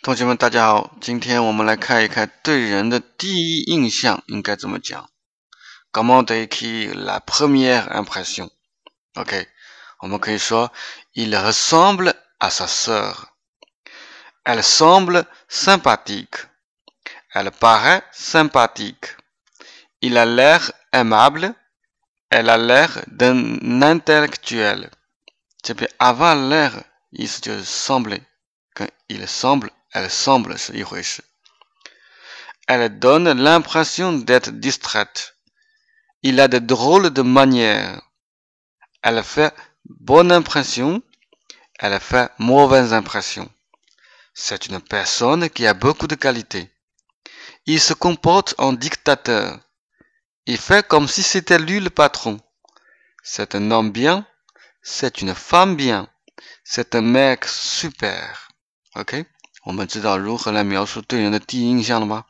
同学们，大家好，今天我们来看一看对人的第一印象应该怎么讲。Comment décrire la première impression? OK，我们可以说，il ressemble à sa sœur. Elle semble sympathique. Elle paraît sympathique. Il a l'air aimable. Elle a l'air d'un intellectuel. 这边 avoir l'air 意思就是 sembler，跟 il semble Elle semble Elle donne l'impression d'être distraite. Il a de drôles de manières. Elle fait bonne impression. Elle fait mauvaise impression. C'est une personne qui a beaucoup de qualités. Il se comporte en dictateur. Il fait comme si c'était lui le patron. C'est un homme bien. C'est une femme bien. C'est un mec super. OK? 我们知道如何来描述对人的第一印象了吗？